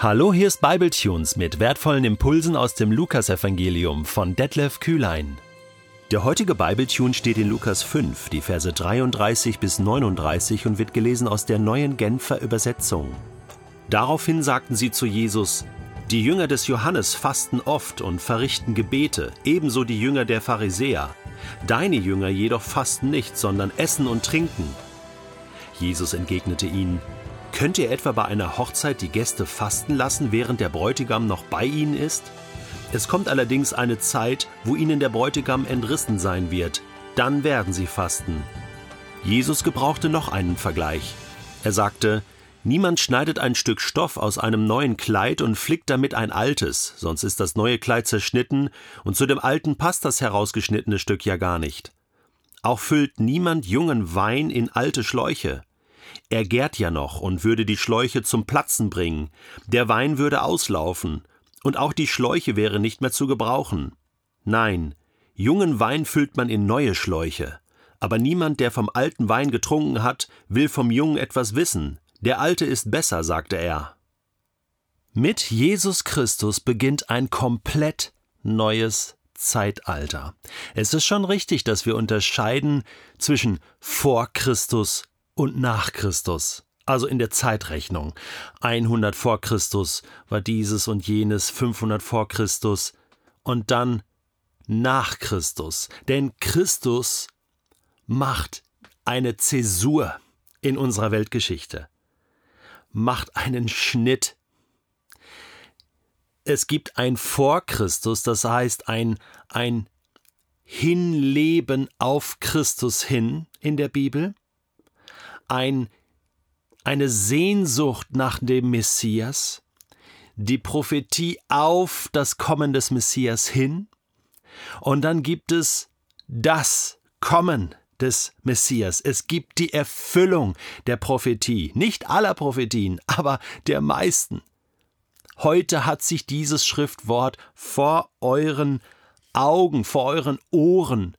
Hallo, hier ist Bibletunes mit wertvollen Impulsen aus dem Lukasevangelium von Detlef Kühlein. Der heutige Bibletune steht in Lukas 5, die Verse 33 bis 39 und wird gelesen aus der neuen Genfer Übersetzung. Daraufhin sagten sie zu Jesus: Die Jünger des Johannes fasten oft und verrichten Gebete, ebenso die Jünger der Pharisäer. Deine Jünger jedoch fasten nicht, sondern essen und trinken. Jesus entgegnete ihnen: Könnt ihr etwa bei einer Hochzeit die Gäste fasten lassen, während der Bräutigam noch bei ihnen ist? Es kommt allerdings eine Zeit, wo ihnen der Bräutigam entrissen sein wird. Dann werden sie fasten. Jesus gebrauchte noch einen Vergleich. Er sagte, Niemand schneidet ein Stück Stoff aus einem neuen Kleid und flickt damit ein altes, sonst ist das neue Kleid zerschnitten und zu dem alten passt das herausgeschnittene Stück ja gar nicht. Auch füllt niemand jungen Wein in alte Schläuche. Er gärt ja noch und würde die Schläuche zum Platzen bringen, der Wein würde auslaufen, und auch die Schläuche wäre nicht mehr zu gebrauchen. Nein, jungen Wein füllt man in neue Schläuche, aber niemand, der vom alten Wein getrunken hat, will vom Jungen etwas wissen, der alte ist besser, sagte er. Mit Jesus Christus beginnt ein komplett neues Zeitalter. Es ist schon richtig, dass wir unterscheiden zwischen vor Christus und nach Christus. Also in der Zeitrechnung. 100 vor Christus war dieses und jenes, 500 vor Christus und dann nach Christus. Denn Christus macht eine Zäsur in unserer Weltgeschichte, macht einen Schnitt. Es gibt ein vor Christus, das heißt ein, ein Hinleben auf Christus hin in der Bibel ein, eine Sehnsucht nach dem Messias, die Prophetie auf das Kommen des Messias hin, und dann gibt es das Kommen des Messias. Es gibt die Erfüllung der Prophetie, nicht aller Prophetien, aber der meisten. Heute hat sich dieses Schriftwort vor euren Augen, vor euren Ohren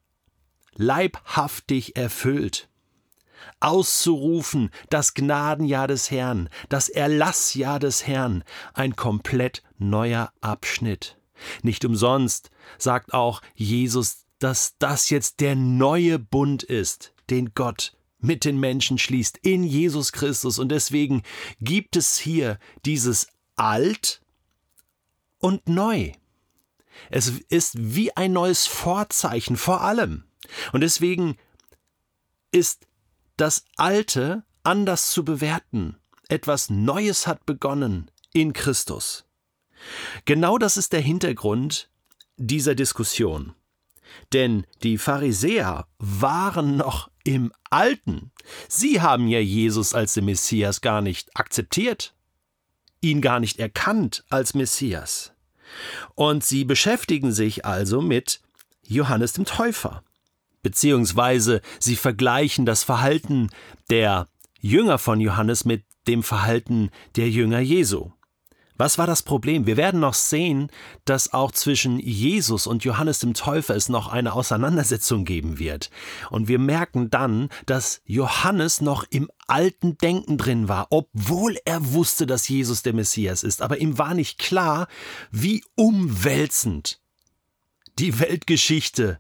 leibhaftig erfüllt auszurufen, das Gnadenjahr des Herrn, das Erlassjahr des Herrn, ein komplett neuer Abschnitt. Nicht umsonst sagt auch Jesus, dass das jetzt der neue Bund ist, den Gott mit den Menschen schließt in Jesus Christus. Und deswegen gibt es hier dieses Alt und Neu. Es ist wie ein neues Vorzeichen vor allem. Und deswegen ist das Alte anders zu bewerten. Etwas Neues hat begonnen in Christus. Genau das ist der Hintergrund dieser Diskussion. Denn die Pharisäer waren noch im Alten. Sie haben ja Jesus als den Messias gar nicht akzeptiert, ihn gar nicht erkannt als Messias. Und sie beschäftigen sich also mit Johannes dem Täufer beziehungsweise sie vergleichen das Verhalten der Jünger von Johannes mit dem Verhalten der Jünger Jesu. Was war das Problem? Wir werden noch sehen, dass auch zwischen Jesus und Johannes dem Täufer es noch eine Auseinandersetzung geben wird. Und wir merken dann, dass Johannes noch im alten Denken drin war, obwohl er wusste, dass Jesus der Messias ist. Aber ihm war nicht klar, wie umwälzend die Weltgeschichte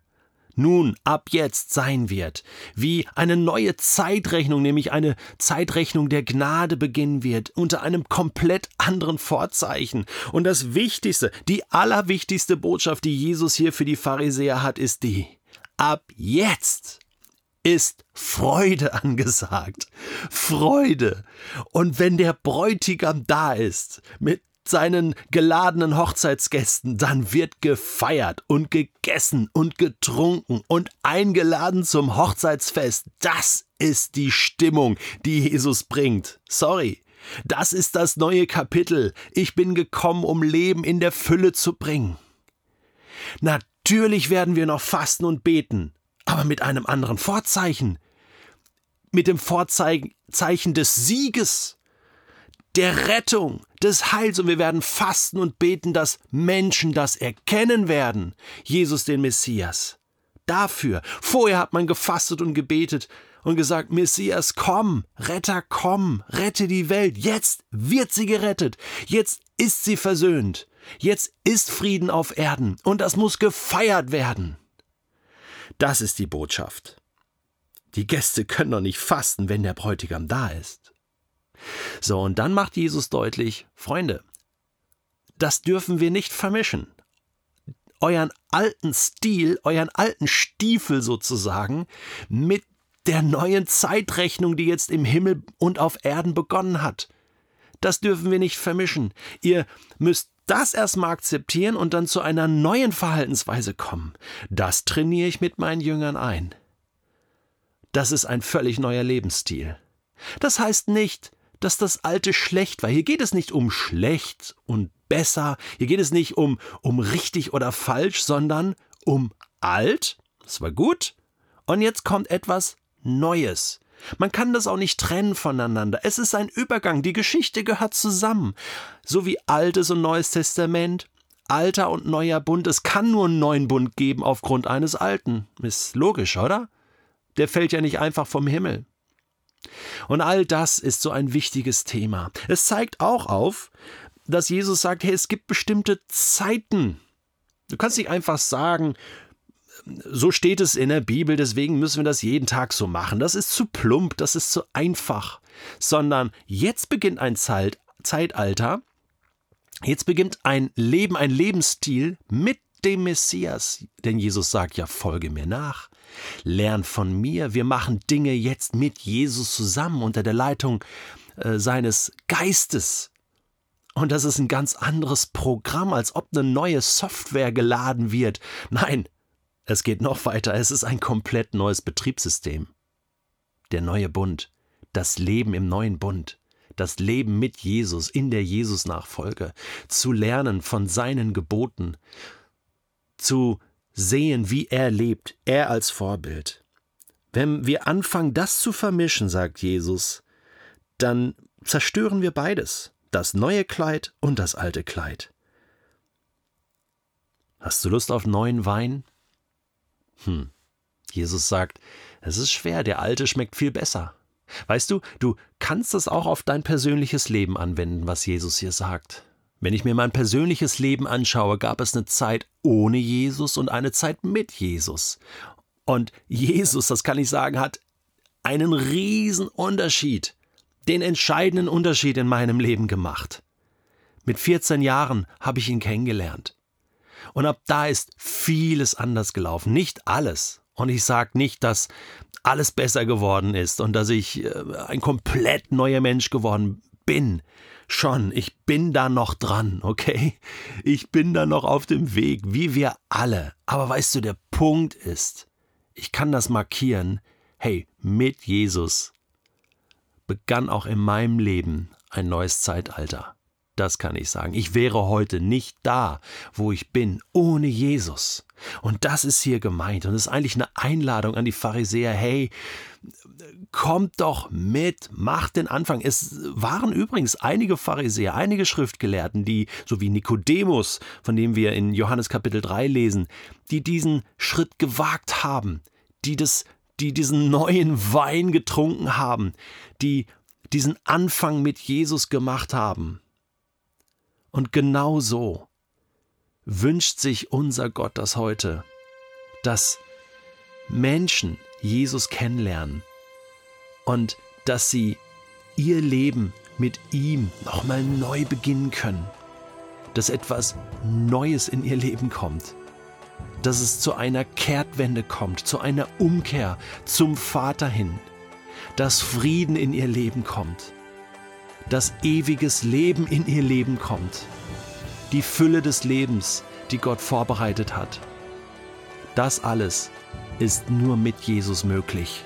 nun ab jetzt sein wird, wie eine neue Zeitrechnung, nämlich eine Zeitrechnung der Gnade beginnen wird, unter einem komplett anderen Vorzeichen. Und das Wichtigste, die allerwichtigste Botschaft, die Jesus hier für die Pharisäer hat, ist die, ab jetzt ist Freude angesagt. Freude. Und wenn der Bräutigam da ist, mit seinen geladenen Hochzeitsgästen, dann wird gefeiert und gegessen und getrunken und eingeladen zum Hochzeitsfest. Das ist die Stimmung, die Jesus bringt. Sorry. Das ist das neue Kapitel. Ich bin gekommen, um Leben in der Fülle zu bringen. Natürlich werden wir noch fasten und beten, aber mit einem anderen Vorzeichen. Mit dem Vorzeichen des Sieges der Rettung, des Heils und wir werden fasten und beten, dass Menschen das erkennen werden, Jesus den Messias. Dafür. Vorher hat man gefastet und gebetet und gesagt, Messias, komm, Retter, komm, rette die Welt. Jetzt wird sie gerettet. Jetzt ist sie versöhnt. Jetzt ist Frieden auf Erden und das muss gefeiert werden. Das ist die Botschaft. Die Gäste können doch nicht fasten, wenn der Bräutigam da ist. So, und dann macht Jesus deutlich, Freunde, das dürfen wir nicht vermischen. Euren alten Stil, euren alten Stiefel sozusagen, mit der neuen Zeitrechnung, die jetzt im Himmel und auf Erden begonnen hat. Das dürfen wir nicht vermischen. Ihr müsst das erstmal akzeptieren und dann zu einer neuen Verhaltensweise kommen. Das trainiere ich mit meinen Jüngern ein. Das ist ein völlig neuer Lebensstil. Das heißt nicht, dass das Alte schlecht war. Hier geht es nicht um schlecht und besser. Hier geht es nicht um, um richtig oder falsch, sondern um alt. Das war gut. Und jetzt kommt etwas Neues. Man kann das auch nicht trennen voneinander. Es ist ein Übergang. Die Geschichte gehört zusammen. So wie Altes und Neues Testament, Alter und neuer Bund. Es kann nur einen neuen Bund geben aufgrund eines Alten. Ist logisch, oder? Der fällt ja nicht einfach vom Himmel. Und all das ist so ein wichtiges Thema. Es zeigt auch auf, dass Jesus sagt, hey, es gibt bestimmte Zeiten. Du kannst nicht einfach sagen, so steht es in der Bibel, deswegen müssen wir das jeden Tag so machen. Das ist zu plump, das ist zu einfach. Sondern jetzt beginnt ein Zeit, Zeitalter, jetzt beginnt ein Leben, ein Lebensstil mit dem Messias. Denn Jesus sagt ja, folge mir nach. Lern von mir. Wir machen Dinge jetzt mit Jesus zusammen unter der Leitung äh, seines Geistes. Und das ist ein ganz anderes Programm, als ob eine neue Software geladen wird. Nein, es geht noch weiter. Es ist ein komplett neues Betriebssystem. Der neue Bund, das Leben im neuen Bund, das Leben mit Jesus in der Jesus-Nachfolge, zu lernen von seinen Geboten, zu sehen, wie er lebt, er als Vorbild. Wenn wir anfangen, das zu vermischen, sagt Jesus, dann zerstören wir beides, das neue Kleid und das alte Kleid. Hast du Lust auf neuen Wein? Hm. Jesus sagt, es ist schwer, der alte schmeckt viel besser. Weißt du, du kannst das auch auf dein persönliches Leben anwenden, was Jesus hier sagt. Wenn ich mir mein persönliches Leben anschaue, gab es eine Zeit ohne Jesus und eine Zeit mit Jesus. Und Jesus, das kann ich sagen, hat einen riesen Unterschied, den entscheidenden Unterschied in meinem Leben gemacht. Mit 14 Jahren habe ich ihn kennengelernt. Und ab da ist vieles anders gelaufen. Nicht alles. Und ich sage nicht, dass alles besser geworden ist und dass ich äh, ein komplett neuer Mensch geworden bin schon, ich bin da noch dran, okay? Ich bin da noch auf dem Weg, wie wir alle. Aber weißt du, der Punkt ist, ich kann das markieren, hey, mit Jesus begann auch in meinem Leben ein neues Zeitalter. Das kann ich sagen. Ich wäre heute nicht da, wo ich bin, ohne Jesus. Und das ist hier gemeint. Und ist eigentlich eine Einladung an die Pharisäer. Hey, kommt doch mit, macht den Anfang. Es waren übrigens einige Pharisäer, einige Schriftgelehrten, die, so wie Nikodemus, von dem wir in Johannes Kapitel 3 lesen, die diesen Schritt gewagt haben, die das die diesen neuen Wein getrunken haben, die diesen Anfang mit Jesus gemacht haben. Und genau so wünscht sich unser Gott das heute, dass Menschen Jesus kennenlernen und dass sie ihr Leben mit ihm nochmal neu beginnen können, dass etwas Neues in ihr Leben kommt, dass es zu einer Kehrtwende kommt, zu einer Umkehr zum Vater hin, dass Frieden in ihr Leben kommt dass ewiges Leben in ihr Leben kommt. Die Fülle des Lebens, die Gott vorbereitet hat. Das alles ist nur mit Jesus möglich.